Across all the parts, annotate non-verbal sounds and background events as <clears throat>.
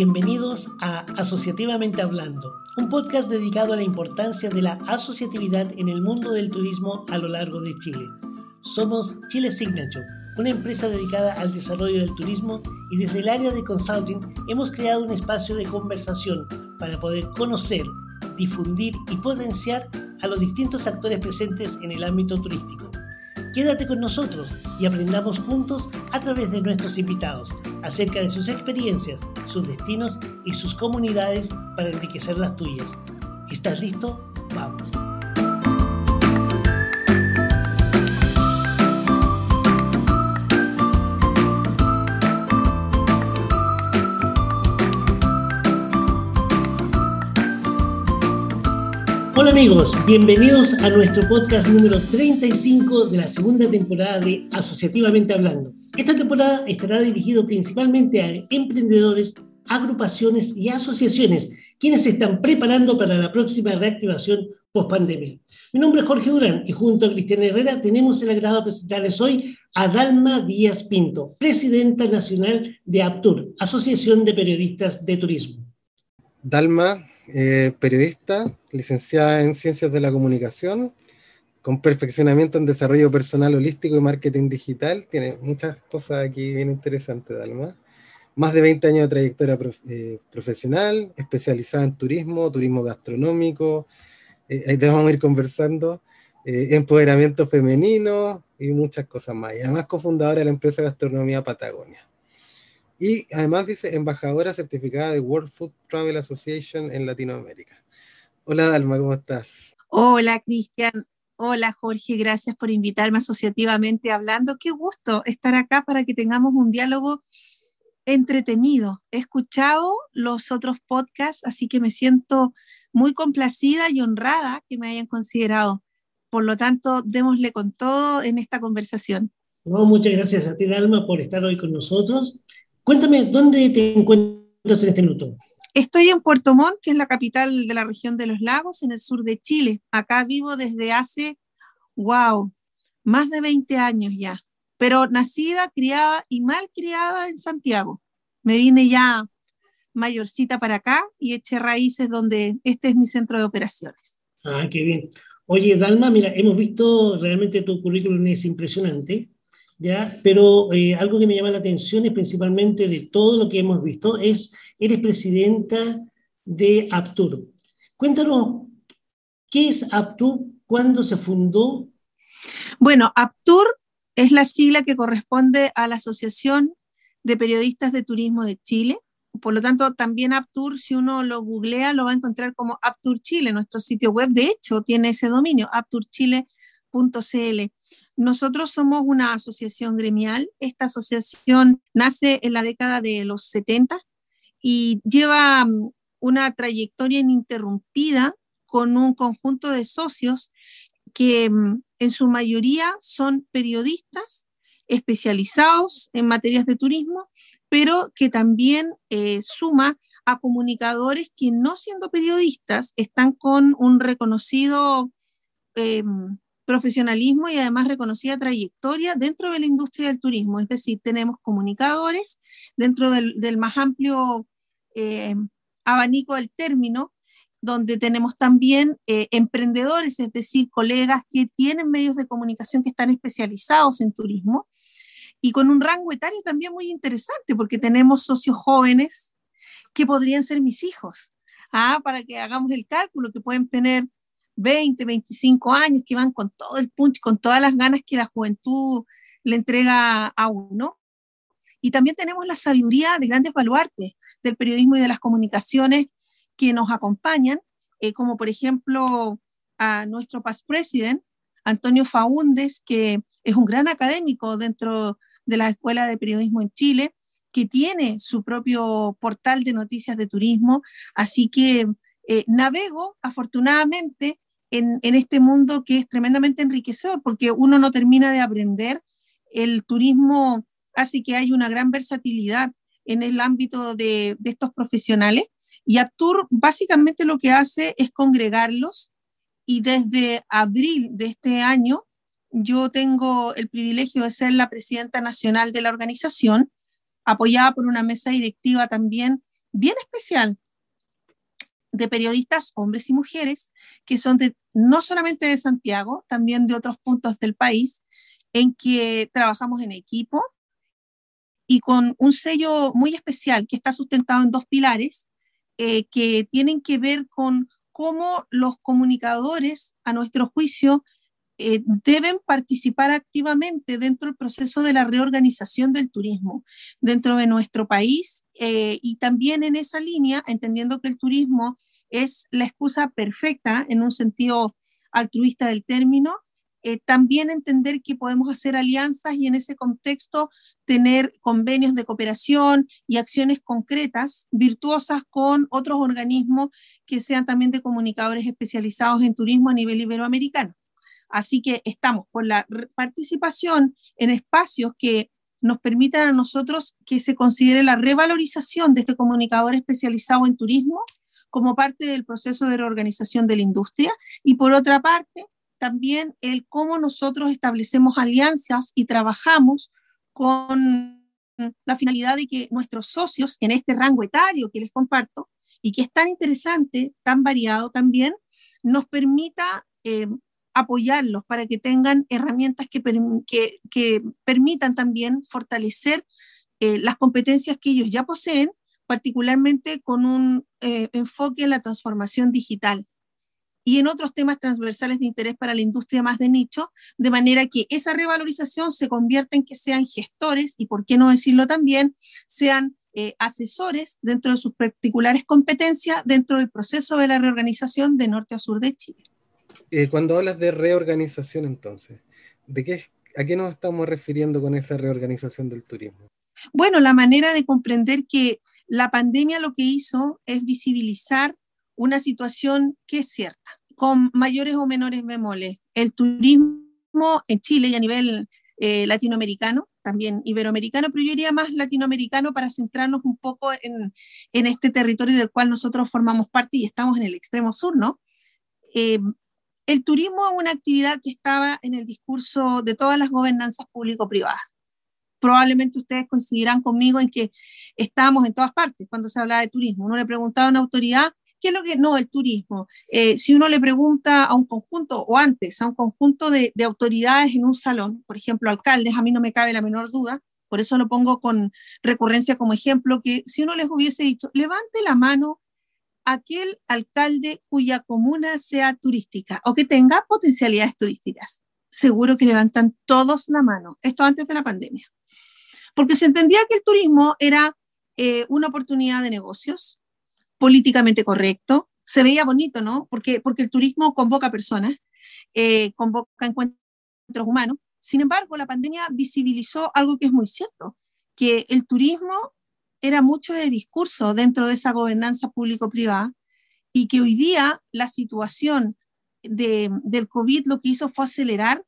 bienvenidos a Asociativamente Hablando, un podcast dedicado a la importancia de la asociatividad en el mundo del turismo a lo largo de Chile. Somos Chile Signature, una empresa dedicada al desarrollo del turismo y desde el área de consulting hemos creado un espacio de conversación para poder conocer, difundir y potenciar a los distintos actores presentes en el ámbito turístico. Quédate con nosotros y aprendamos juntos a través de nuestros invitados acerca de sus experiencias, sus destinos y sus comunidades para enriquecer las tuyas. ¿Estás listo? Hola amigos, bienvenidos a nuestro podcast número 35 de la segunda temporada de Asociativamente Hablando. Esta temporada estará dirigido principalmente a emprendedores, agrupaciones y asociaciones quienes se están preparando para la próxima reactivación post pandemia. Mi nombre es Jorge Durán y junto a Cristiana Herrera tenemos el agrado de presentarles hoy a Dalma Díaz Pinto, presidenta nacional de APTUR, Asociación de Periodistas de Turismo. Dalma, eh, periodista, licenciada en Ciencias de la Comunicación, con perfeccionamiento en desarrollo personal holístico y marketing digital. Tiene muchas cosas aquí bien interesantes, Dalma. Más de 20 años de trayectoria eh, profesional, especializada en turismo, turismo gastronómico, eh, ahí te vamos a ir conversando, empoderamiento femenino y muchas cosas más. Y además cofundadora de la empresa Gastronomía Patagonia. Y además dice embajadora certificada de World Food Travel Association en Latinoamérica. Hola Dalma, ¿cómo estás? Hola Cristian, hola Jorge, gracias por invitarme asociativamente hablando. Qué gusto estar acá para que tengamos un diálogo entretenido. He escuchado los otros podcasts, así que me siento muy complacida y honrada que me hayan considerado. Por lo tanto, démosle con todo en esta conversación. muchas gracias a ti, Dalma, por estar hoy con nosotros. Cuéntame, ¿dónde te encuentras en este minuto? Estoy en Puerto Montt, que es la capital de la región de los lagos, en el sur de Chile. Acá vivo desde hace, wow, más de 20 años ya, pero nacida, criada y mal criada en Santiago. Me vine ya mayorcita para acá y eché raíces donde este es mi centro de operaciones. Ah, qué bien. Oye, Dalma, mira, hemos visto realmente tu currículum es impresionante. ¿Ya? Pero eh, algo que me llama la atención es principalmente de todo lo que hemos visto, es, eres presidenta de Aptur. Cuéntanos, ¿qué es Aptur? ¿Cuándo se fundó? Bueno, Aptur es la sigla que corresponde a la Asociación de Periodistas de Turismo de Chile. Por lo tanto, también Aptur, si uno lo googlea, lo va a encontrar como Aptur Chile. Nuestro sitio web, de hecho, tiene ese dominio, apturchile.cl. Nosotros somos una asociación gremial. Esta asociación nace en la década de los 70 y lleva mm, una trayectoria ininterrumpida con un conjunto de socios que mm, en su mayoría son periodistas especializados en materias de turismo, pero que también eh, suma a comunicadores que no siendo periodistas están con un reconocido em, profesionalismo y además reconocida trayectoria dentro de la industria del turismo. Es decir, tenemos comunicadores dentro del, más amplio eh, abanico del término, donde tenemos también eh, emprendedores, es decir, colegas que tienen medios de comunicación que están especializados en turismo y con un rango etario también muy interesante, porque tenemos socios jóvenes que podrían ser mis hijos. Ah, para que hagamos el cálculo, que pueden tener 20, 25 años, que van con todo el punch, con todas las ganas que la juventud le entrega a uno. Y también tenemos la sabiduría de grandes baluartes del periodismo y de las comunicaciones que nos acompañan, eh, como por ejemplo a nuestro past president, Antonio Faúndes, que es un gran académico dentro de la Escuela de Periodismo en Chile, que tiene su propio portal de noticias de turismo. Así que eh, navego, afortunadamente, en, este mundo que es tremendamente enriquecedor, porque uno no termina de aprender. El turismo hace que haya una gran versatilidad en el ámbito de, estos profesionales y Aptur básicamente lo que hace es congregarlos y desde abril de este año yo tengo el privilegio de ser la presidenta nacional de la organización, apoyada por una mesa directiva también bien especial de periodistas, hombres y mujeres, que son de, no solamente de Santiago, también de otros puntos del país, en que trabajamos en equipo y con un sello muy especial que está sustentado en dos pilares eh, que tienen que ver con cómo los comunicadores, a nuestro juicio, eh, deben participar activamente dentro del proceso de la reorganización del turismo dentro de nuestro país eh, y también en esa línea, entendiendo que el turismo es la excusa perfecta en un sentido altruista del término, eh, también entender que podemos hacer alianzas y en ese contexto tener convenios de cooperación y acciones concretas, virtuosas con otros organismos que sean también de comunicadores especializados en turismo a nivel iberoamericano. Así que estamos por la participación en espacios que nos permitan a nosotros que se considere la revalorización de este comunicador especializado en turismo como parte del proceso de reorganización de la industria. Y por otra parte también el cómo nosotros establecemos alianzas y trabajamos con la finalidad de que nuestros socios en este rango etario que les comparto y que es tan interesante, tan variado también, nos permita eh, apoyarlos para que tengan herramientas que, permitan también fortalecer eh, las competencias que ellos ya poseen, particularmente con un eh, enfoque en la transformación digital y en otros temas transversales de interés para la industria más de nicho, de manera que esa revalorización se convierta en que sean gestores y, por qué no decirlo también, sean eh, asesores dentro de sus particulares competencias dentro del proceso de la reorganización de norte a sur de Chile. Eh, cuando hablas de reorganización, entonces, ¿de qué, ¿a qué nos estamos refiriendo con esa reorganización del turismo? Bueno, la manera de comprender que la pandemia lo que hizo es visibilizar una situación que es cierta, con mayores o menores bemoles. El turismo en Chile y a nivel eh, latinoamericano, también iberoamericano, pero yo diría más latinoamericano para centrarnos un poco en, en, este territorio del cual nosotros formamos parte y estamos en el extremo sur, ¿no? Eh, el turismo es una actividad que estaba en el discurso de todas las gobernanzas público-privadas. Probablemente ustedes coincidirán conmigo en que estábamos en todas partes cuando se hablaba de turismo. Uno le preguntaba a una autoridad, ¿qué es lo que no el turismo? Eh, si uno le pregunta a un conjunto, o antes, a un conjunto de, de autoridades en un salón, por ejemplo, alcaldes, a mí no me cabe la menor duda, por eso lo pongo con recurrencia como ejemplo, que si uno les hubiese dicho, levante la mano aquel alcalde cuya comuna sea turística o que tenga potencialidades turísticas. Seguro que levantan todos la mano. Esto antes de la pandemia. Porque se entendía que el turismo era eh, una oportunidad de negocios, políticamente correcto, se veía bonito, ¿no? Porque, porque el turismo convoca personas, eh, convoca encuentros humanos. Sin embargo, la pandemia visibilizó algo que es muy cierto, que el turismo era mucho de discurso dentro de esa gobernanza público-privada y que hoy día la situación de, del COVID lo que hizo fue acelerar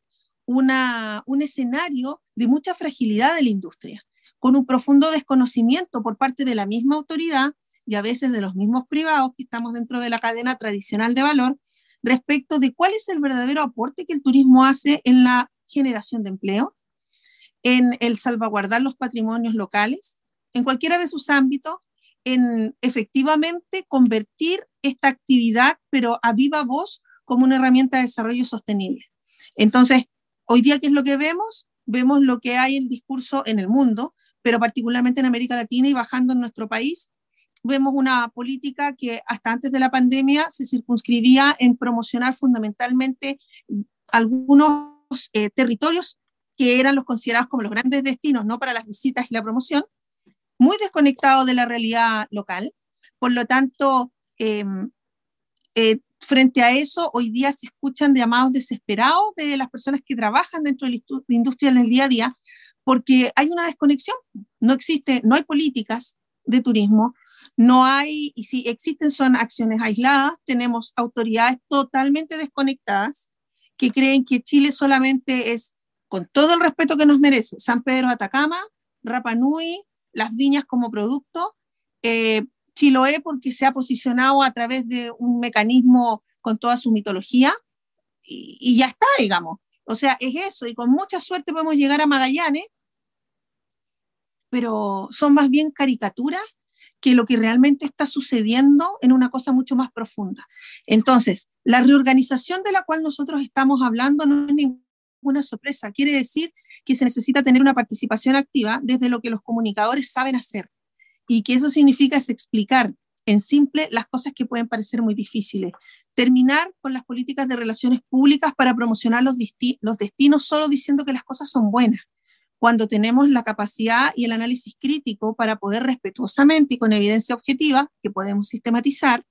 una, un escenario de mucha fragilidad de la industria, con un profundo desconocimiento por parte de la misma autoridad y a veces de los mismos privados que estamos dentro de la cadena tradicional de valor respecto de cuál es el verdadero aporte que el turismo hace en la generación de empleo, en el salvaguardar los patrimonios locales, en cualquiera de sus ámbitos, en efectivamente convertir esta actividad, pero a viva voz, como una herramienta de desarrollo sostenible. Entonces, hoy día, ¿qué es lo que vemos? Vemos lo que hay en discurso en el mundo, pero particularmente en América Latina y bajando en nuestro país, vemos una política que hasta antes de la pandemia se circunscribía en promocionar fundamentalmente algunos eh, territorios que eran los considerados como los grandes destinos, no para las visitas y la promoción, muy desconectado de la realidad local. Por lo tanto, em, eh, frente a eso, hoy día se escuchan llamados desesperados de las personas que trabajan dentro de la industria en el día a día, porque hay una desconexión. No existe, no hay políticas de turismo, no hay, y si existen son acciones aisladas, tenemos autoridades totalmente desconectadas que creen que Chile solamente es, con todo el respeto que nos merece, San Pedro Atacama, Rapa Nui, las viñas como producto. Eh, Chiloé porque se ha posicionado a través de un mecanismo con toda su mitología y, ya está, digamos. O sea, es eso, y con mucha suerte podemos llegar a Magallanes, pero son más bien caricaturas que lo que realmente está sucediendo en una cosa mucho más profunda. Entonces, la reorganización de la cual nosotros estamos hablando no es ninguna sorpresa. Quiere decir que se necesita tener una participación activa desde lo que los comunicadores saben hacer y que eso significa explicar en simple las cosas que pueden parecer muy difíciles. Terminar con las políticas de relaciones públicas para promocionar los, los destinos solo diciendo que las cosas son buenas cuando tenemos la capacidad y el análisis crítico para poder respetuosamente y con evidencia objetiva, que podemos sistematizar,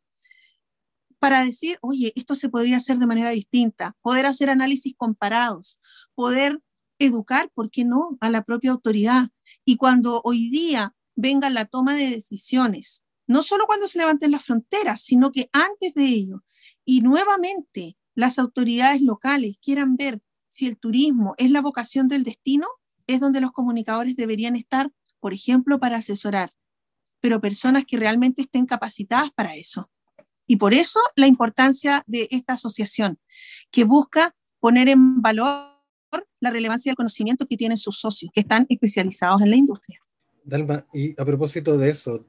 para decir, oye, esto se podría hacer de manera distinta, poder hacer análisis comparados, poder educar, ¿por qué no?, a la propia autoridad. Y cuando hoy día venga la toma de decisiones, no solo cuando se levanten las fronteras, sino que antes de ello, y nuevamente las autoridades locales quieran ver si el turismo es la vocación del destino, es donde los comunicadores deberían estar, por ejemplo, para asesorar, pero personas que realmente estén capacitadas para eso. Y por eso la importancia de esta asociación, que busca poner en valor la relevancia del conocimiento que tienen sus socios, que están especializados en la industria. Dalma, y a propósito de eso,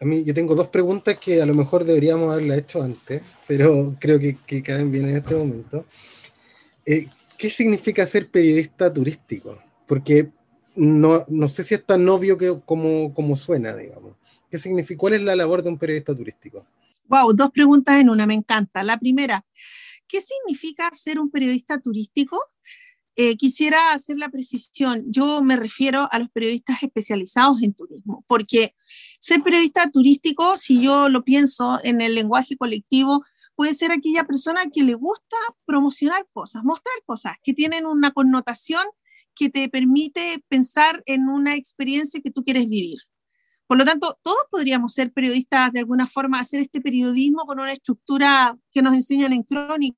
a mí yo tengo dos preguntas que a lo mejor deberíamos haberla hecho antes, pero creo que, que caen bien en este momento. Eh, ¿Qué significa ser periodista turístico? porque no, no sé si es tan obvio que, como, como suena, digamos. ¿Qué significa? ¿Cuál es la labor de un periodista turístico? Wow, dos preguntas en una, me encanta. La primera, ¿qué significa ser un periodista turístico? Eh, quisiera hacer la precisión. Yo me refiero a los periodistas especializados en turismo, porque ser periodista turístico, si yo lo pienso en el lenguaje colectivo, puede ser aquella persona que le gusta promocionar cosas, mostrar cosas que tienen una connotación que te permite pensar en una experiencia que tú quieres vivir. Por lo tanto, todos podríamos ser periodistas de alguna forma, hacer este periodismo con una estructura que nos enseñan en crónica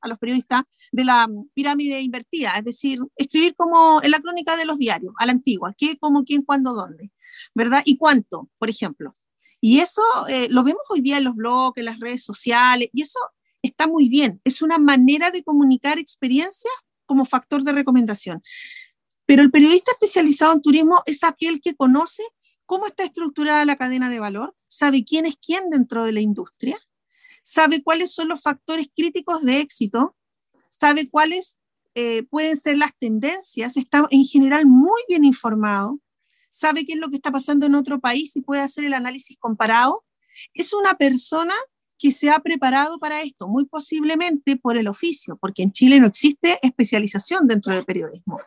a los periodistas de la pirámide invertida, es decir, escribir como en la crónica de los diarios, a la antigua, qué, cómo, quién, cuándo, dónde, ¿verdad? Y cuánto, por ejemplo. Y eso eh, lo vemos hoy día en los blogs, en las redes sociales, y eso está muy bien. Es una manera de comunicar experiencias como factor de recomendación. Pero el periodista especializado en turismo es aquel que conoce cómo está estructurada la cadena de valor, sabe quién es quién dentro de la industria, sabe cuáles son los factores críticos de éxito, sabe cuáles eh, pueden ser las tendencias, está en general muy bien informado, sabe qué es lo que está pasando en otro país y puede hacer el análisis comparado. Es una persona que se ha preparado para esto, muy posiblemente por el oficio, porque en Chile no existe especialización dentro del periodismo.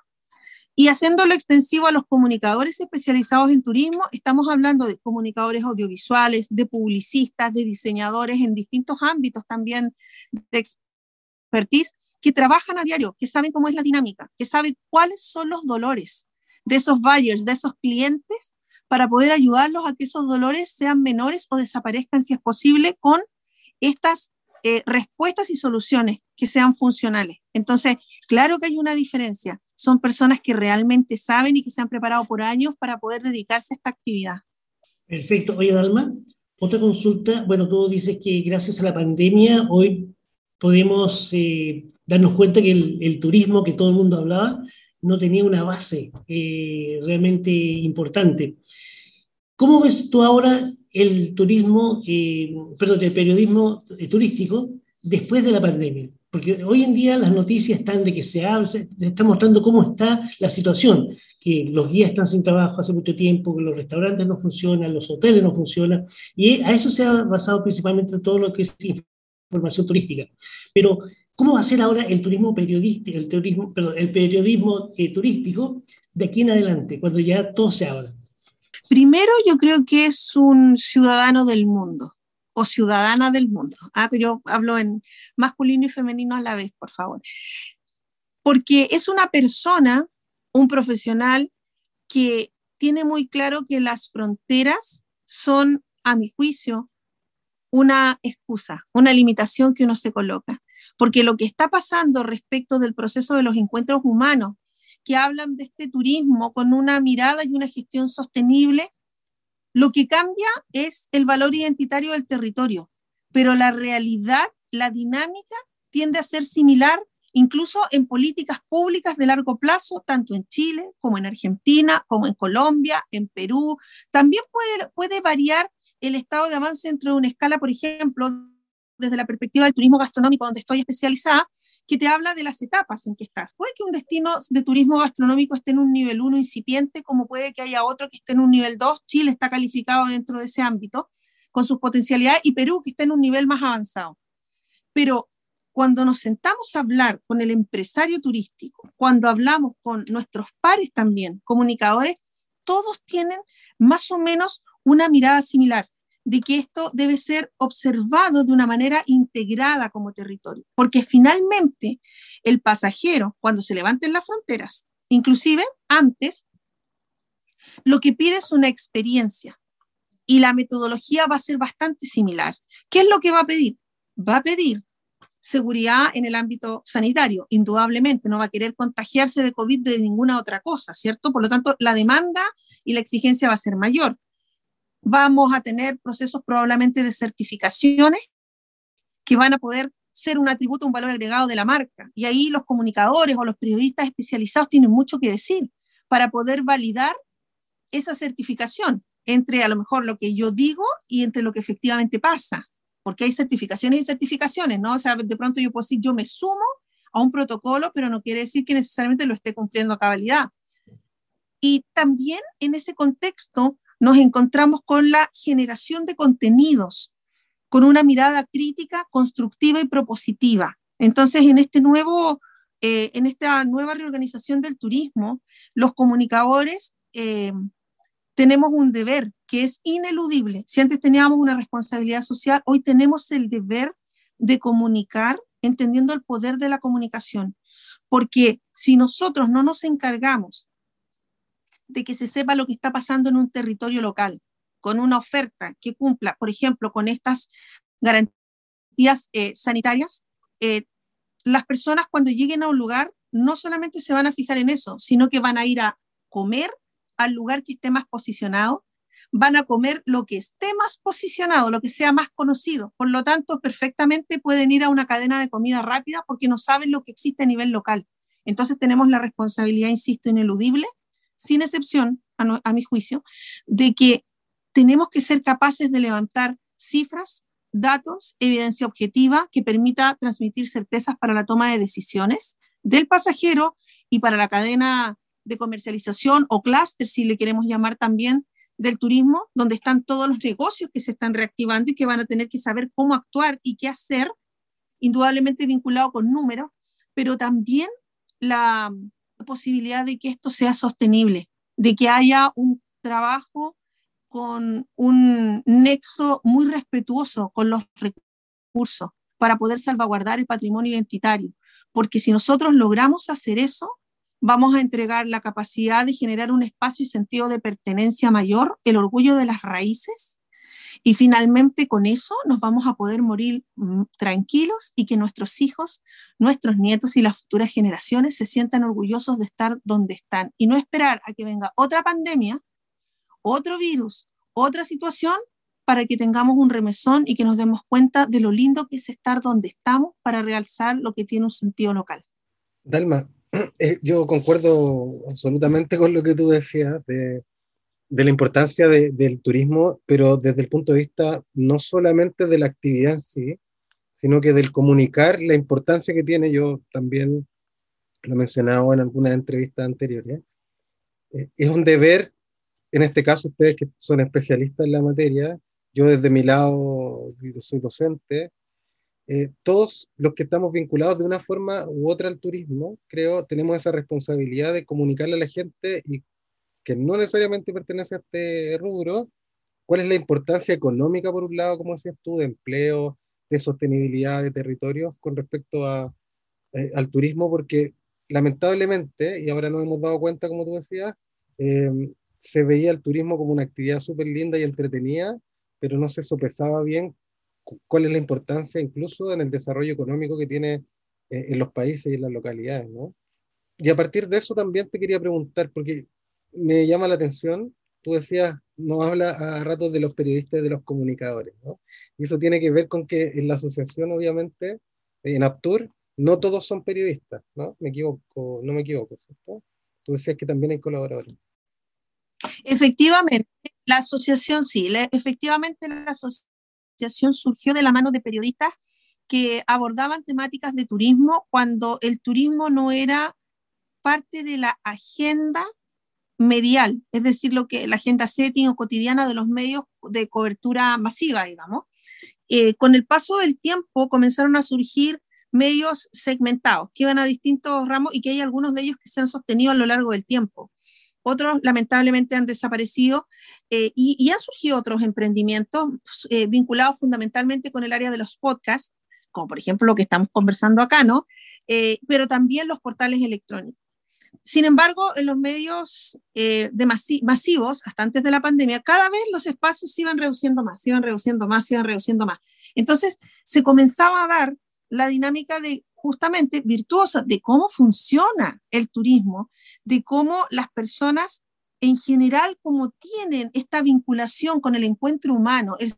Y haciéndolo extensivo a los comunicadores especializados en turismo, estamos hablando de comunicadores audiovisuales, de publicistas, de diseñadores en distintos ámbitos también de expertise, que trabajan a diario, que saben cómo es la dinámica, que saben cuáles son los dolores de esos buyers, de esos clientes, para poder ayudarlos a que esos dolores sean menores o desaparezcan si es posible con estas eh, respuestas y soluciones que sean funcionales. Entonces, claro que hay una diferencia. Son personas que realmente saben y que se han preparado por años para poder dedicarse a esta actividad. Perfecto. Oye, Dalma, otra consulta. Bueno, tú dices que gracias a la pandemia hoy podemos eh, darnos cuenta que el, turismo que todo el mundo hablaba no tenía una base eh, realmente importante. ¿Cómo ves tú ahora el turismo, eh, perdón, el periodismo eh, turístico después de la pandemia. Porque hoy en día las noticias están de que se habla, se está mostrando cómo está la situación, que los guías están sin trabajo hace mucho tiempo, que los restaurantes no funcionan, los hoteles no funcionan, y a eso se ha basado principalmente todo lo que es información turística. Pero, ¿cómo va a ser ahora el turismo periodístico, el, turismo, perdón, el periodismo eh, turístico de aquí en adelante, cuando ya todo se habla? Primero, yo creo que es un ciudadano del mundo o ciudadana del mundo. Ah, yo hablo en masculino y femenino a la vez, por favor. Porque es una persona, un profesional que tiene muy claro que las fronteras son, a mi juicio, una excusa, una limitación que uno se coloca. Porque lo que está pasando respecto del proceso de los encuentros humanos que hablan de este turismo con una mirada y una gestión sostenible, lo que cambia es el valor identitario del territorio, pero la realidad, la dinámica tiende a ser similar incluso en políticas públicas de largo plazo, tanto en Chile como en Argentina, como en Colombia, en Perú. También puede, variar el estado de avance dentro de una escala, por ejemplo, desde la perspectiva del turismo gastronómico, donde estoy especializada, que te habla de las etapas en que estás. Puede que un destino de turismo gastronómico esté en un nivel 1 incipiente, como puede que haya otro que esté en un nivel 2. Chile está calificado dentro de ese ámbito, con sus potencialidades, y Perú que está en un nivel más avanzado. Pero cuando nos sentamos a hablar con el empresario turístico, cuando hablamos con nuestros pares también, comunicadores, todos tienen más o menos una mirada similar de que esto debe ser observado de una manera integrada como territorio, porque finalmente el pasajero, cuando se levanten las fronteras, inclusive antes, lo que pide es una experiencia y la metodología va a ser bastante similar. ¿Qué es lo que va a pedir? Va a pedir seguridad en el ámbito sanitario, indudablemente, no va a querer contagiarse de COVID de ninguna otra cosa, ¿cierto? Por lo tanto, la demanda y la exigencia va a ser mayor vamos a tener procesos probablemente de certificaciones que van a poder ser un atributo, un valor agregado de la marca. Y ahí los comunicadores o los periodistas especializados tienen mucho que decir para poder validar esa certificación entre a lo mejor lo que yo digo y entre lo que efectivamente pasa. Porque hay certificaciones y certificaciones, ¿no? O sea, de pronto yo puedo decir, yo me sumo a un protocolo, pero no quiere decir que necesariamente lo esté cumpliendo a cabalidad. Y también en ese contexto, nos encontramos con la generación de contenidos, con una mirada crítica, constructiva y propositiva. Entonces, en, este nuevo, eh, en esta nueva reorganización del turismo, los comunicadores eh, tenemos un deber que es ineludible. Si antes teníamos una responsabilidad social, hoy tenemos el deber de comunicar entendiendo el poder de la comunicación. Porque si nosotros no nos encargamos de que se sepa lo que está pasando en un territorio local, con una oferta que cumpla, por ejemplo, con estas garantías eh, sanitarias, eh, las personas cuando lleguen a un lugar no solamente se van a fijar en eso, sino que van a ir a comer al lugar que esté más posicionado, van a comer lo que esté más posicionado, lo que sea más conocido. Por lo tanto, perfectamente pueden ir a una cadena de comida rápida porque no saben lo que existe a nivel local. Entonces tenemos la responsabilidad, insisto, ineludible sin excepción, a, mi juicio, de que tenemos que ser capaces de levantar cifras, datos, evidencia objetiva que permita transmitir certezas para la toma de decisiones del pasajero y para la cadena de comercialización o clúster, si le queremos llamar también, del turismo, donde están todos los negocios que se están reactivando y que van a tener que saber cómo actuar y qué hacer, indudablemente vinculado con números, pero también la, posibilidad de que esto sea sostenible, de que haya un trabajo con un nexo muy respetuoso con los recursos para poder salvaguardar el patrimonio identitario. Porque si nosotros logramos hacer eso, vamos a entregar la capacidad de generar un espacio y sentido de pertenencia mayor, el orgullo de las raíces y finalmente con eso nos vamos a poder morir mm, tranquilos y que nuestros hijos, nuestros nietos y las futuras generaciones se sientan orgullosos de estar donde están y no esperar a que venga otra pandemia, otro virus, otra situación para que tengamos un remesón y que nos demos cuenta de lo lindo que es estar donde estamos para realzar lo que tiene un sentido local. Dalma, <clears throat> eh, yo concuerdo absolutamente con lo que tú decías de de la importancia del turismo, pero desde el punto de vista no solamente de la actividad en sí, sino que del comunicar la importancia que tiene, yo también lo he mencionado en algunas entrevistas anteriores, eh, es un deber, en este caso ustedes que son especialistas en la materia, yo desde mi lado soy docente, eh, todos los que estamos vinculados de una forma u otra al turismo, creo, tenemos esa responsabilidad de comunicarle a la gente y que no necesariamente pertenece a este rubro, cuál es la importancia económica, por un lado, como decías tú, de empleo, de sostenibilidad de territorios con respecto a, eh, al turismo, porque lamentablemente, y ahora nos hemos dado cuenta, como tú decías, eh, se veía el turismo como una actividad súper linda y entretenida, pero no se sopesaba bien cuál es la importancia incluso en el desarrollo económico que tiene eh, en los países y en las localidades, ¿no? Y a partir de eso también te quería preguntar, porque me llama la atención, tú decías, no habla a ratos de los periodistas y de los comunicadores, ¿no? Y eso tiene que ver con que en la asociación, obviamente, en Aptur, no todos son periodistas, ¿no? Me equivoco, no me equivoco, ¿cierto? Tú decías que también hay colaboradores. Efectivamente, la asociación, sí, efectivamente la asociación surgió de la mano de periodistas que abordaban temáticas de turismo cuando el turismo no era parte de la agenda medial, es decir, lo que la agenda setting o cotidiana de los medios de cobertura masiva, digamos. Eh, con el paso del tiempo comenzaron a surgir medios segmentados que iban a distintos ramos y que hay algunos de ellos que se han sostenido a lo largo del tiempo. Otros lamentablemente han desaparecido eh, y, han surgido otros emprendimientos eh, vinculados fundamentalmente con el área de los podcasts, como por ejemplo lo que estamos conversando acá, ¿no? pero también los portales electrónicos. Sin embargo, en los medios eh, de masivos, hasta antes de la pandemia, cada vez los espacios se iban reduciendo más, iban reduciendo más, iban reduciendo más. Entonces, se comenzaba a dar la dinámica de justamente virtuosa de cómo funciona el turismo, de cómo las personas en general, como tienen esta vinculación con el encuentro humano, el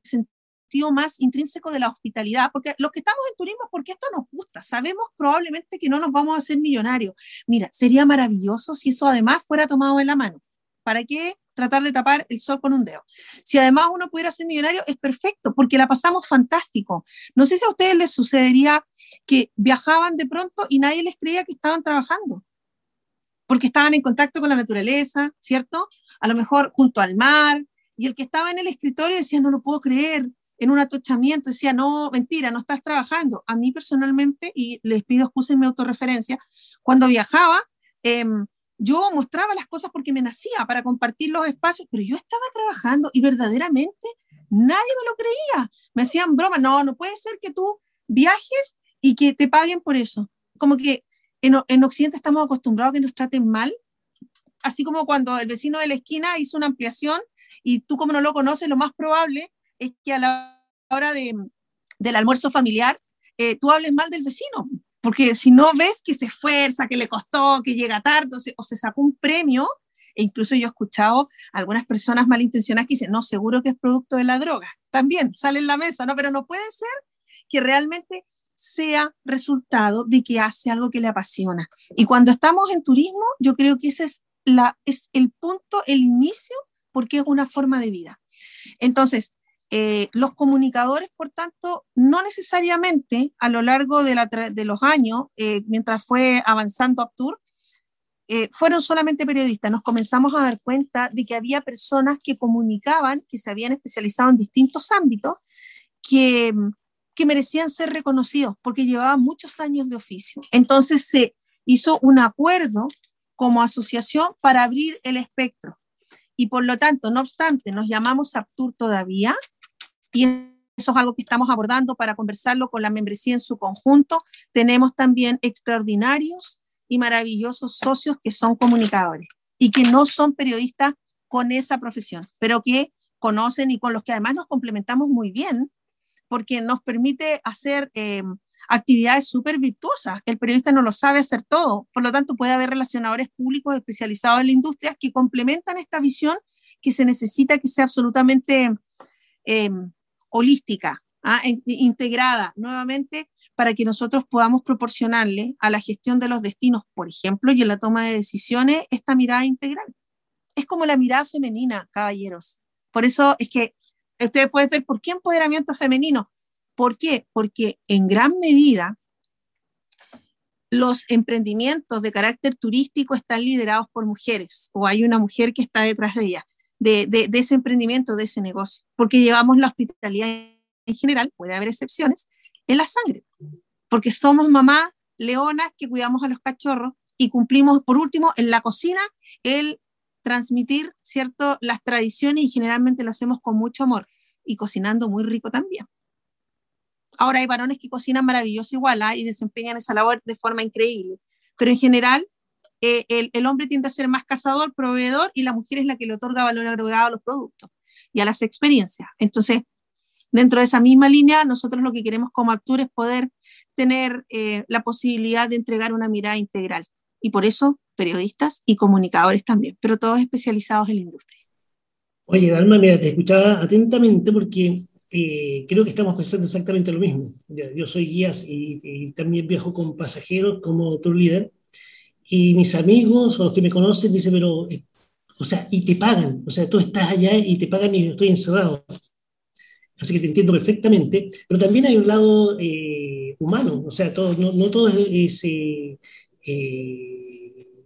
más intrínseco de la hospitalidad, porque los que estamos en turismo porque esto nos gusta, sabemos probablemente que no nos vamos a hacer millonarios. Mira, sería maravilloso si eso además fuera tomado en la mano. ¿Para qué tratar de tapar el sol con un dedo? Si además uno pudiera ser millonario, es perfecto, porque la pasamos fantástico. No sé si a ustedes les sucedería que viajaban de pronto y nadie les creía que estaban trabajando porque estaban en contacto con la naturaleza, ¿cierto? A lo mejor junto al mar, y el que estaba en el escritorio decía, no lo puedo creer, en un atochamiento, decía, no, mentira, no estás trabajando. A mí personalmente, y les pido excusa en mi autorreferencia, cuando viajaba, em, yo mostraba las cosas porque me nacía para compartir los espacios, pero yo estaba trabajando y verdaderamente nadie me lo creía. Me hacían broma, no, no puede ser que tú viajes y que te paguen por eso. Como que en, en Occidente estamos acostumbrados a que nos traten mal, así como cuando el vecino de la esquina hizo una ampliación y tú como no lo conoces, lo más probable es que a la hora de, del almuerzo familiar eh, tú hables mal del vecino, porque si no ves que se esfuerza, que le costó, que llega tarde o se, sacó un premio, e incluso yo he escuchado algunas personas malintencionadas que dicen, no, seguro que es producto de la droga. También sale en la mesa, ¿no? Pero no puede ser que realmente sea resultado de que hace algo que le apasiona. Y cuando estamos en turismo, yo creo que ese es, la, es el punto, el inicio, porque es una forma de vida. Entonces, eh, los comunicadores, por tanto, no necesariamente a lo largo de, los años, eh, mientras fue avanzando Aptur, eh, fueron solamente periodistas. Nos comenzamos a dar cuenta de que había personas que comunicaban, que se habían especializado en distintos ámbitos, que, que merecían ser reconocidos porque llevaban muchos años de oficio. Entonces se hizo un acuerdo como asociación para abrir el espectro. Y por lo tanto, no obstante, nos llamamos Aptur todavía, y eso es algo que estamos abordando para conversarlo con la membresía en su conjunto. Tenemos también extraordinarios y maravillosos socios que son comunicadores y que no son periodistas con esa profesión, pero que conocen y con los que además nos complementamos muy bien, porque nos permite hacer eh, actividades súper virtuosas. El periodista no lo sabe hacer todo, por lo tanto puede haber relacionadores públicos especializados en la industria que complementan esta visión que se necesita que sea absolutamente eh, holística, ¿ah? integrada nuevamente para que nosotros podamos proporcionarle a la gestión de los destinos, por ejemplo, y en la toma de decisiones, esta mirada integral. Es como la mirada femenina, caballeros. Por eso es que ustedes pueden ver, ¿por qué empoderamiento femenino? ¿Por qué? Porque en gran medida los emprendimientos de carácter turístico están liderados por mujeres o hay una mujer que está detrás de ellas de, ese emprendimiento, de ese negocio, porque llevamos la hospitalidad en general, puede haber excepciones, en la sangre, porque somos mamás leonas que cuidamos a los cachorros y cumplimos, por último, en la cocina, el transmitir, ¿cierto?, las tradiciones y generalmente lo hacemos con mucho amor y cocinando muy rico también. Ahora hay varones que cocinan maravilloso igual ¿ah? y desempeñan esa labor de forma increíble, pero en general eh, el, hombre tiende a ser más cazador, proveedor, y la mujer es la que le otorga valor agregado a los productos y a las experiencias. Entonces, dentro de esa misma línea, nosotros lo que queremos como actores es poder tener eh, la posibilidad de entregar una mirada integral. Y por eso, periodistas y comunicadores también, pero todos especializados en la industria. Oye, Dalma, mira, te escuchaba atentamente porque eh, creo que estamos pensando exactamente lo mismo. Yo soy guías y, también viajo con pasajeros como tour líder. Y mis amigos o los que me conocen dicen, pero, eh, o sea, y te pagan. O sea, tú estás allá y te pagan y yo estoy encerrado. Así que te entiendo perfectamente. Pero también hay un lado eh, humano. O sea, todo, no, no todo es...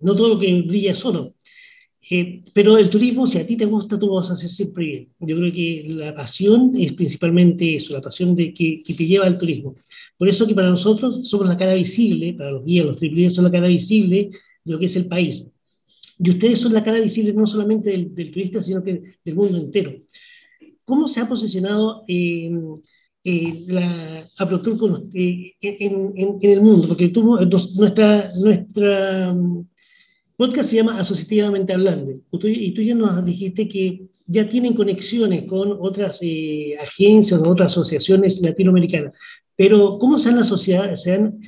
no todo lo que brilla es oro. Eh, pero el turismo, si a ti te gusta, tú lo vas a hacer siempre bien. Yo creo que la pasión es principalmente eso, la pasión de que, que te lleva al turismo. Por eso que para nosotros somos la cara visible, para los guías, los triple son la cara visible de lo que es el país. Y ustedes son la cara visible no solamente del, turista, sino que del mundo entero. ¿Cómo se ha posicionado eh, eh, la AproTour en, en, en, el mundo? Porque tú, nuestra, nuestra podcast se llama Asociativamente Hablando. Y tú ya nos dijiste que ya tienen conexiones con otras eh, agencias o otras asociaciones latinoamericanas. Pero, ¿cómo se han, se han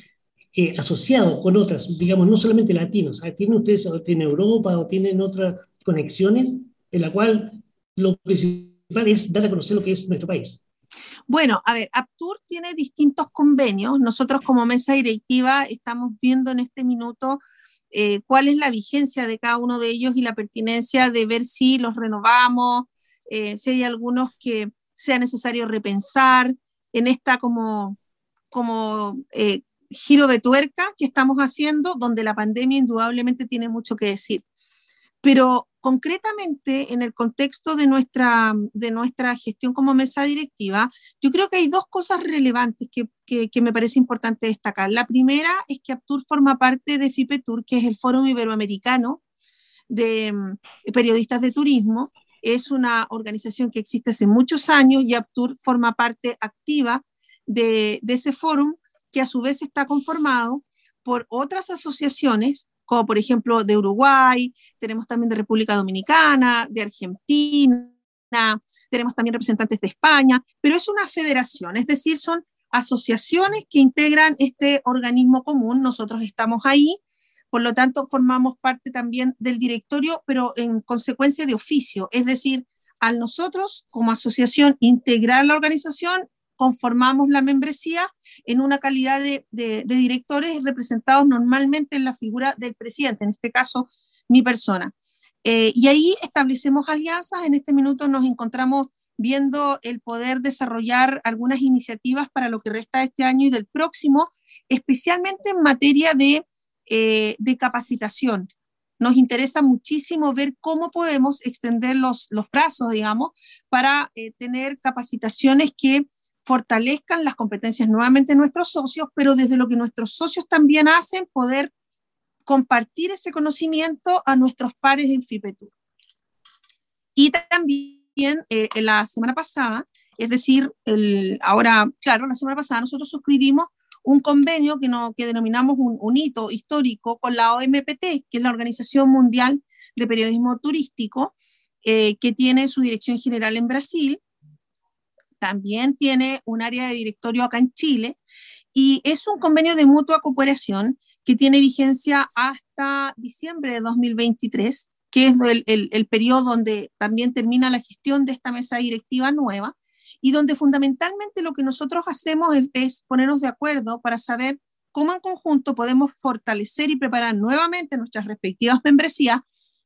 eh, asociado con otras, digamos, no solamente latinos? ¿Tienen ustedes, tienen Europa o tienen otras conexiones en la cual lo principal es dar a conocer lo que es nuestro país? Bueno, a ver, Aptur tiene distintos convenios. Nosotros como mesa directiva estamos viendo en este minuto eh, cuál es la vigencia de cada uno de ellos y la pertinencia de ver si los renovamos, eh, si hay algunos que sea necesario repensar en esta como, como eh, giro de tuerca que estamos haciendo, donde la pandemia indudablemente tiene mucho que decir. Pero concretamente, en el contexto de nuestra, de nuestra gestión como mesa directiva, yo creo que hay dos cosas relevantes que, que, me parece importante destacar. La primera es que Aptur forma parte de FIPETUR, que es el Foro Iberoamericano de mm, Periodistas de Turismo. Es una organización que existe hace muchos años y Aptur forma parte activa de, de ese foro, que a su vez está conformado por otras asociaciones por ejemplo de Uruguay, tenemos también de República Dominicana, de Argentina, tenemos también representantes de España, pero es una federación, es decir, son asociaciones que integran este organismo común, nosotros estamos ahí, por lo tanto formamos parte también del directorio, pero en consecuencia de oficio, es decir, al nosotros como asociación integrar la organización, conformamos la membresía en una calidad de, directores representados normalmente en la figura del presidente, en este caso mi persona. Eh, y ahí establecemos alianzas, en este minuto nos encontramos viendo el poder desarrollar algunas iniciativas para lo que resta de este año y del próximo, especialmente en materia de, eh, de capacitación. Nos interesa muchísimo ver cómo podemos extender los, los brazos, digamos, para eh, tener capacitaciones que fortalezcan las competencias nuevamente de nuestros socios, pero desde lo que nuestros socios también hacen, poder compartir ese conocimiento a nuestros pares en FIPETUR. Y también eh, la semana pasada, es decir, ahora, claro, la semana pasada nosotros suscribimos un convenio que, no, que denominamos un, hito histórico con la OMPT, que es la Organización Mundial de Periodismo Turístico, eh, que tiene su dirección general en Brasil también tiene un área de directorio acá en Chile y es un convenio de mutua cooperación que tiene vigencia hasta diciembre de 2023, que es el, el, periodo donde también termina la gestión de esta mesa directiva nueva y donde fundamentalmente lo que nosotros hacemos es, es ponernos de acuerdo para saber cómo en conjunto podemos fortalecer y preparar nuevamente nuestras respectivas membresías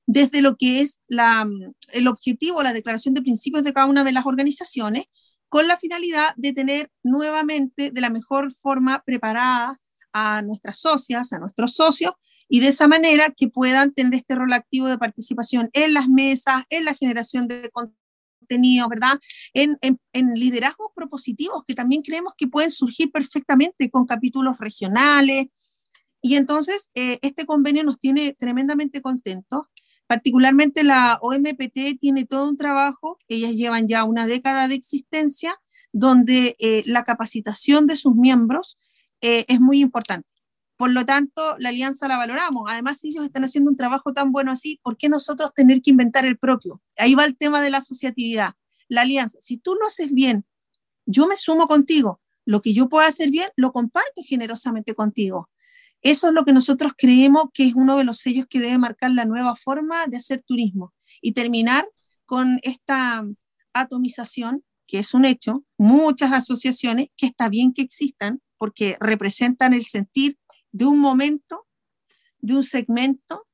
desde lo que es la, el objetivo, la declaración de principios de cada una de las organizaciones con la finalidad de tener nuevamente de la mejor forma preparada a nuestras socias, a nuestros socios, y de esa manera que puedan tener este rol activo de participación en las mesas, en la generación de contenido, ¿verdad? En, liderazgos propositivos que también creemos que pueden surgir perfectamente con capítulos regionales. Y entonces, eh, este convenio nos tiene tremendamente contentos Particularmente la OMPT tiene todo un trabajo, ellas llevan ya una década de existencia, donde eh, la capacitación de sus miembros eh, es muy importante. Por lo tanto, la alianza la valoramos. Además, si ellos están haciendo un trabajo tan bueno así, ¿por qué nosotros tener que inventar el propio? Ahí va el tema de la asociatividad. La alianza, si tú lo haces bien, yo me sumo contigo. Lo que yo pueda hacer bien, lo comparto generosamente contigo. Eso es lo que nosotros creemos que es uno de los sellos que debe marcar la nueva forma de hacer turismo y terminar con esta atomización que es un hecho, muchas asociaciones que está bien que existan porque representan el sentir de un momento, de un segmento,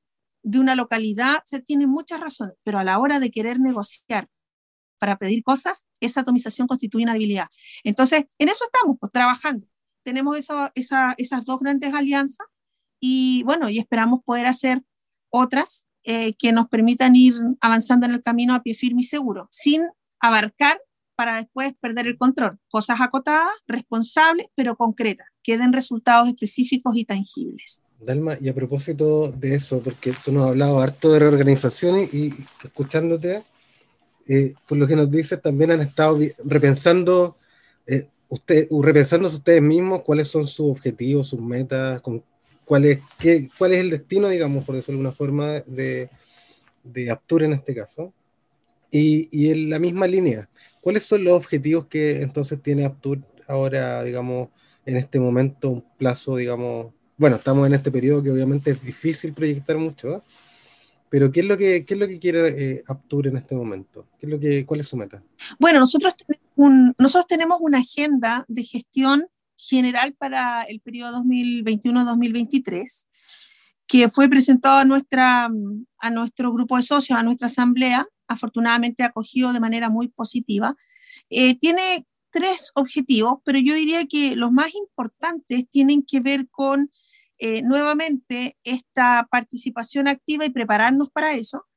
de una localidad, se tienen muchas razones, pero a la hora de querer negociar para pedir cosas, esa atomización constituye una debilidad. Entonces, en eso estamos, pues, trabajando. Tenemos esa, esas dos grandes alianzas y bueno, y esperamos poder hacer otras eh, que nos permitan ir avanzando en el camino a pie firme y seguro, sin abarcar para después perder el control. Cosas acotadas, responsables, pero concretas, que den resultados específicos y tangibles. Dalma, y a propósito de eso, porque tú nos has hablado harto de reorganizaciones y escuchándote, eh, por lo que nos dices, también han estado repensando, eh, usted, repensándose ustedes mismos cuáles son sus objetivos, sus metas, con, cuál, es, qué, cuál es el destino, digamos, por decirlo de alguna forma, de, de Aptur en este caso. Y, y, en la misma línea, ¿cuáles son los objetivos que entonces tiene Aptur ahora, digamos, en este momento, un plazo, digamos, bueno, estamos en este periodo que obviamente es difícil proyectar mucho, ¿eh? pero ¿qué es lo que, qué es lo que quiere eh, Aptur en este momento? ¿Qué es lo que, ¿Cuál es su meta? Bueno, nosotros, un, nosotros tenemos una agenda de gestión general para el periodo 2021-2023 que fue presentado a, nuestra, a nuestro grupo de socios, a nuestra asamblea, afortunadamente acogido de manera muy positiva. Eh, tiene tres objetivos, pero yo diría que los más importantes tienen que ver con eh, nuevamente esta participación activa y prepararnos para eso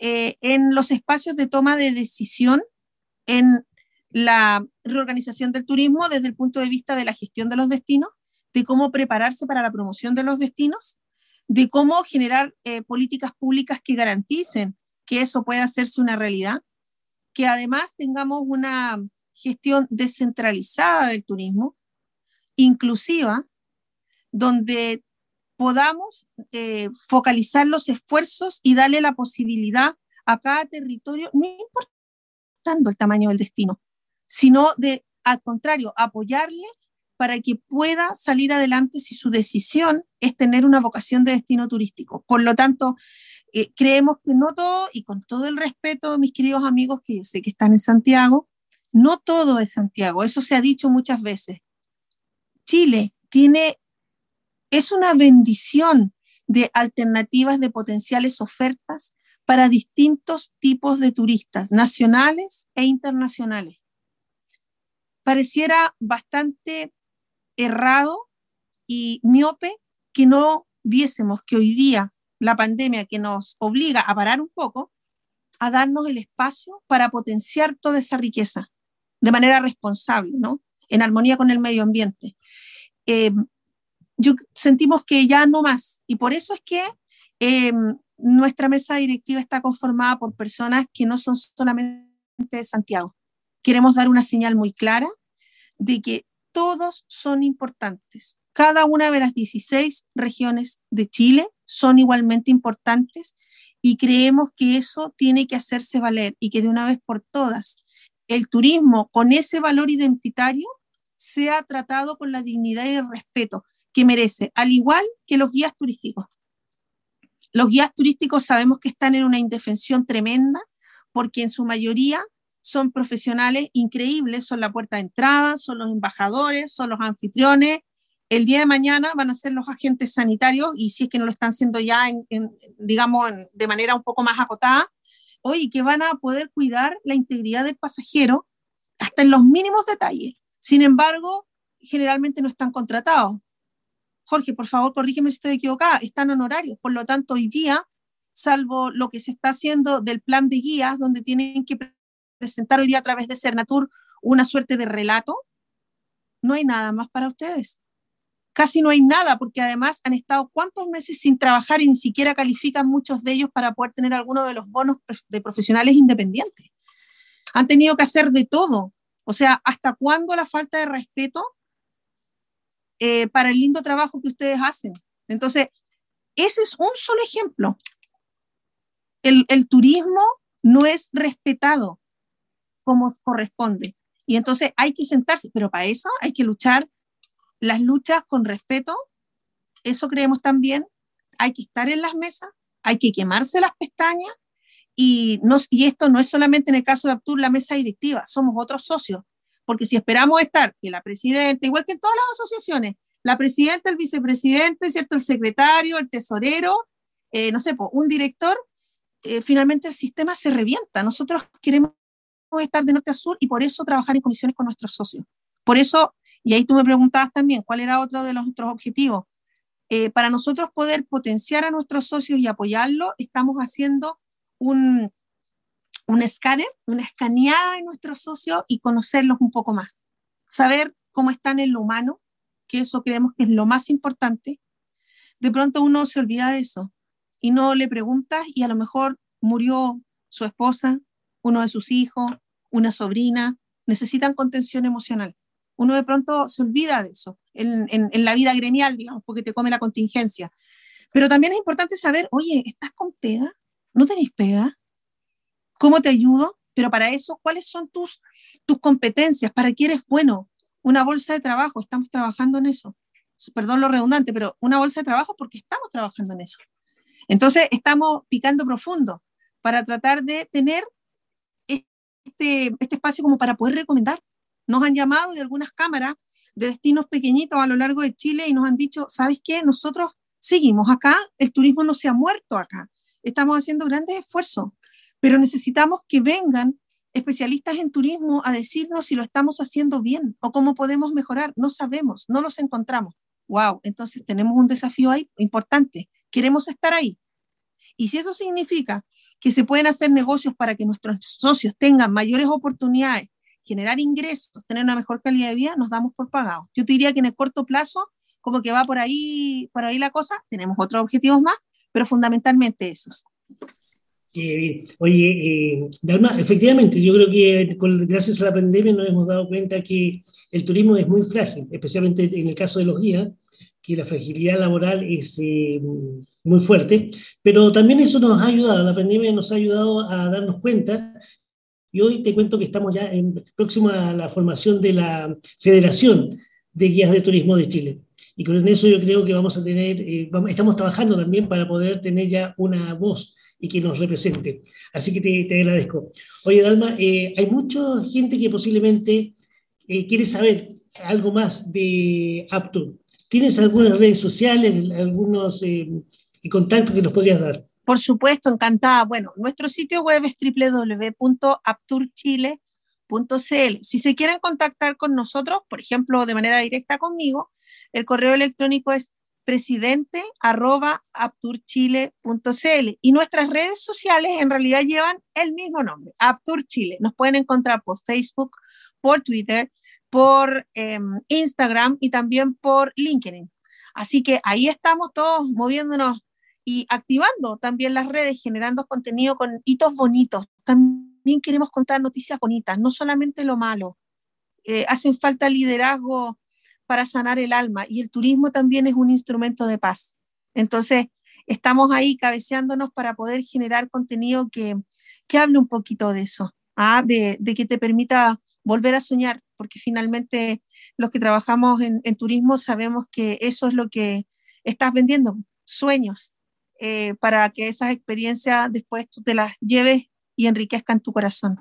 eh, en los espacios de toma de decisión en la reorganización del turismo desde el punto de vista de la gestión de los destinos, de cómo prepararse para la promoción de los destinos, de cómo generar eh, políticas públicas que garanticen que eso pueda hacerse una realidad, que además tengamos una gestión descentralizada del turismo, inclusiva, donde podamos eh, focalizar los esfuerzos y darle la posibilidad a cada territorio, no importando el tamaño del destino, sino de, al contrario, apoyarle para que pueda salir adelante si su decisión es tener una vocación de destino turístico. Por lo tanto, eh, creemos que no todo, y con todo el respeto, mis queridos amigos que yo sé que están en Santiago, no todo es Santiago, eso se ha dicho muchas veces. Chile tiene es una bendición de alternativas de potenciales ofertas para distintos tipos de turistas, nacionales e internacionales. Pareciera bastante errado y miope que no viésemos que hoy día la pandemia que nos obliga a parar un poco, a darnos el espacio para potenciar toda esa riqueza de manera responsable, ¿no? En armonía con el medio ambiente. Eh, yo sentimos que ya no más. Y por eso es que eh, nuestra mesa directiva está conformada por personas que no son solamente de Santiago. Queremos dar una señal muy clara de que todos son importantes. Cada una de las 16 regiones de Chile son igualmente importantes y creemos que eso tiene que hacerse valer y que de una vez por todas el turismo con ese valor identitario sea tratado con la dignidad y el respeto que merece, al igual que los guías turísticos. Los guías turísticos sabemos que están en una indefensión tremenda porque en su mayoría son profesionales increíbles, son la puerta de entrada, son los embajadores, son los anfitriones. El día de mañana van a ser los agentes sanitarios y si es que no lo están haciendo ya, digamos, de manera un poco más acotada, hoy que van a poder cuidar la integridad del pasajero hasta en los mínimos detalles. Sin embargo, generalmente no están contratados. Jorge, por favor, corrígeme si estoy equivocada, están honorarios. Por lo tanto, hoy día, salvo lo que se está haciendo del plan de guías, donde tienen que presentar hoy día a través de Cernatur una suerte de relato, no hay nada más para ustedes. Casi no hay nada, porque además han estado cuántos meses sin trabajar y ni siquiera califican muchos de ellos para poder tener alguno de los bonos de profesionales independientes. Han tenido que hacer de todo. O sea, ¿hasta cuándo la falta de respeto eh, para el lindo trabajo que ustedes hacen. Entonces, ese es un solo ejemplo. El, el turismo no es respetado como corresponde. Y entonces hay que sentarse, pero para eso hay que luchar las luchas con respeto. Eso creemos también. Hay que estar en las mesas, hay que quemarse las pestañas Y, nos, y esto no es solamente en el caso de Aptur la mesa directiva, somos otros socios, porque si esperamos estar que la presidenta, igual que en todas las asociaciones, la presidenta, el vicepresidente, ¿cierto? el secretario, el tesorero, eh, no sé, un director, eh, finalmente el sistema se revienta. Nosotros queremos estar de norte a sur y por eso trabajar en comisiones con nuestros socios. Por eso, y ahí tú me preguntabas también cuál era otro de nuestros objetivos. Eh, para nosotros poder potenciar a nuestros socios y apoyarlos, estamos haciendo un, un escáner, una escaneada de nuestros socios y conocerlos un poco más. Saber cómo están en lo humano, que eso creemos que es lo más importante. De pronto uno se olvida de eso y no le preguntas y a lo mejor murió su esposa, uno de sus hijos, una sobrina, necesitan contención emocional. Uno de pronto se olvida de eso en, en, la vida gremial, digamos, porque te come la contingencia. Pero también es importante saber, oye, ¿estás con pega? ¿No tenés pega? ¿Cómo te ayudo? Pero para eso, ¿cuáles son tus, tus competencias? ¿Para qué eres bueno? Una bolsa de trabajo, estamos trabajando en eso. Perdón lo redundante, pero una bolsa de trabajo porque estamos trabajando en eso. Entonces, estamos picando profundo para tratar de tener este, este espacio como para poder recomendar. Nos han llamado de algunas cámaras de destinos pequeñitos a lo largo de Chile y nos han dicho, ¿sabes qué? Nosotros seguimos acá, el turismo no se ha muerto acá, estamos haciendo grandes esfuerzos, pero necesitamos que vengan especialistas en turismo a decirnos si lo estamos haciendo bien o cómo podemos mejorar. No sabemos, no los encontramos. Wow, entonces tenemos un desafío ahí importante. Queremos estar ahí. Y si eso significa que se pueden hacer negocios para que nuestros socios tengan mayores oportunidades, generar ingresos, tener una mejor calidad de vida, nos damos por pagados. Yo te diría que en el corto plazo, como que va por ahí, por ahí la cosa, tenemos otros objetivos más, pero fundamentalmente esos. Oye, eh, Dalma, efectivamente, yo creo que gracias a la pandemia nos hemos dado cuenta que el turismo es muy frágil, especialmente en el caso de los guías, que la fragilidad laboral es eh, muy fuerte, pero también eso nos ha ayudado, la pandemia nos ha ayudado a darnos cuenta y hoy te cuento que estamos ya en, próximo a la formación de la Federación de Guías de Turismo de Chile. Y con eso yo creo que vamos a tener, eh, estamos trabajando también para poder tener ya una voz y que nos represente. Así que te, te agradezco. Oye, Dalma, eh, hay mucha gente que posiblemente quiere saber algo más de Aptur. ¿Tienes algunas redes sociales, algunos eh, contactos que nos podrías dar? Por supuesto, encantada. Bueno, nuestro sitio web es www.apturchile.cl. Si se quieren contactar con nosotros, por ejemplo, de manera directa conmigo, el correo electrónico es presidente.apturchile.cl y nuestras redes sociales en realidad llevan el mismo nombre, Aptur Chile. Nos pueden encontrar por Facebook, por Twitter, por em, Instagram y también por LinkedIn. Así que ahí estamos todos moviéndonos y activando también las redes, generando contenido con hitos bonitos. También queremos contar noticias bonitas, no solamente lo malo. Eh, hacen falta liderazgo para sanar el alma y el turismo también es un instrumento de paz. Entonces, estamos ahí cabeceándonos para poder generar contenido que, que hable un poquito de eso, ¿ah? de, de, que te permita volver a soñar, porque finalmente los que trabajamos en, turismo sabemos que eso es lo que estás vendiendo, sueños, eh, para que esas experiencias después tú te las lleves y enriquezcan tu corazón.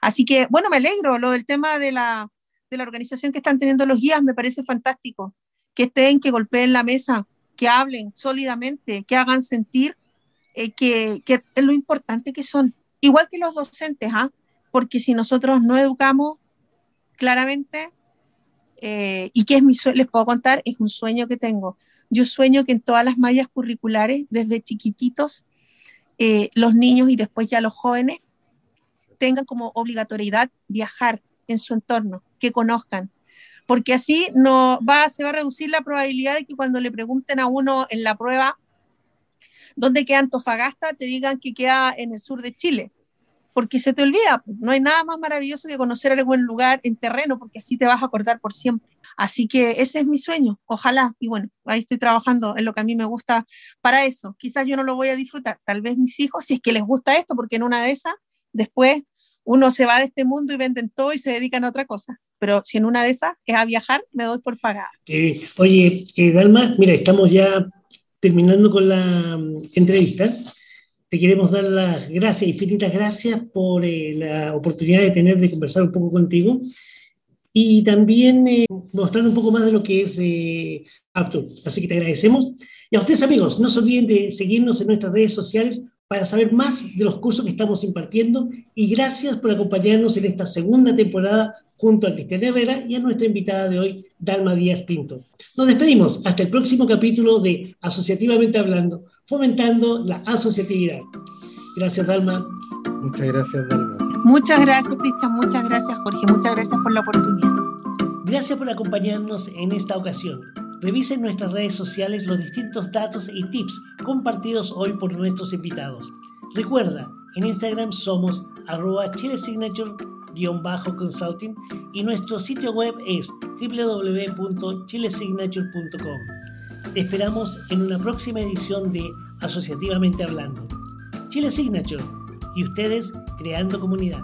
Así que, bueno, me alegro, lo del tema de la, de la organización que están teniendo los guías me parece fantástico, que estén, que golpeen la mesa, que hablen sólidamente, que hagan sentir eh, que, que, es lo importante que son, igual que los docentes, ¿ah? porque si nosotros no educamos claramente, eh, y que es mi sueño, les puedo contar, es un sueño que tengo. Yo sueño que en todas las mallas curriculares, desde chiquititos, eh, los niños y después ya los jóvenes tengan como obligatoriedad viajar en su entorno, que conozcan, porque así no va, se va a reducir la probabilidad de que cuando le pregunten a uno en la prueba dónde queda Antofagasta, te digan que queda en el sur de Chile porque se te olvida. No hay nada más maravilloso que conocer algún lugar en terreno, porque así te vas a acordar por siempre. Así que ese es mi sueño, ojalá. Y bueno, ahí estoy trabajando en lo que a mí me gusta para eso. Quizás yo no lo voy a disfrutar, tal vez mis hijos, si es que les gusta esto, porque en una de esas, después uno se va de este mundo y venden todo y se dedican a otra cosa. Pero si en una de esas es a viajar, me doy por pagar. oye, eh, Dalma, mira, estamos ya terminando con la mm, entrevista te queremos dar las gracias, infinitas gracias por eh, la oportunidad de tener de conversar un poco contigo y también eh, mostrar un poco más de lo que es eh. Así que te agradecemos. Y a ustedes amigos, no se olviden de seguirnos en nuestras redes sociales para saber más de los cursos que estamos impartiendo y gracias por acompañarnos en esta segunda temporada junto a Cristian Herrera y a nuestra invitada de hoy, Dalma Díaz Pinto. Nos despedimos hasta el próximo capítulo de Asociativamente Hablando, fomentando la asociatividad. Gracias, Dalma. Muchas gracias, Dalma. Muchas gracias, Cristian. Muchas gracias, Jorge. Muchas gracias por la oportunidad. Gracias por acompañarnos en esta ocasión. Revisen nuestras redes sociales los distintos datos y tips compartidos hoy por nuestros invitados. Recuerda, en Instagram somos arroba chilesignature-consulting y nuestro sitio web es www.chilesignature.com. Te esperamos en una próxima edición de Asociativamente Hablando. Chile Signature y ustedes creando comunidad.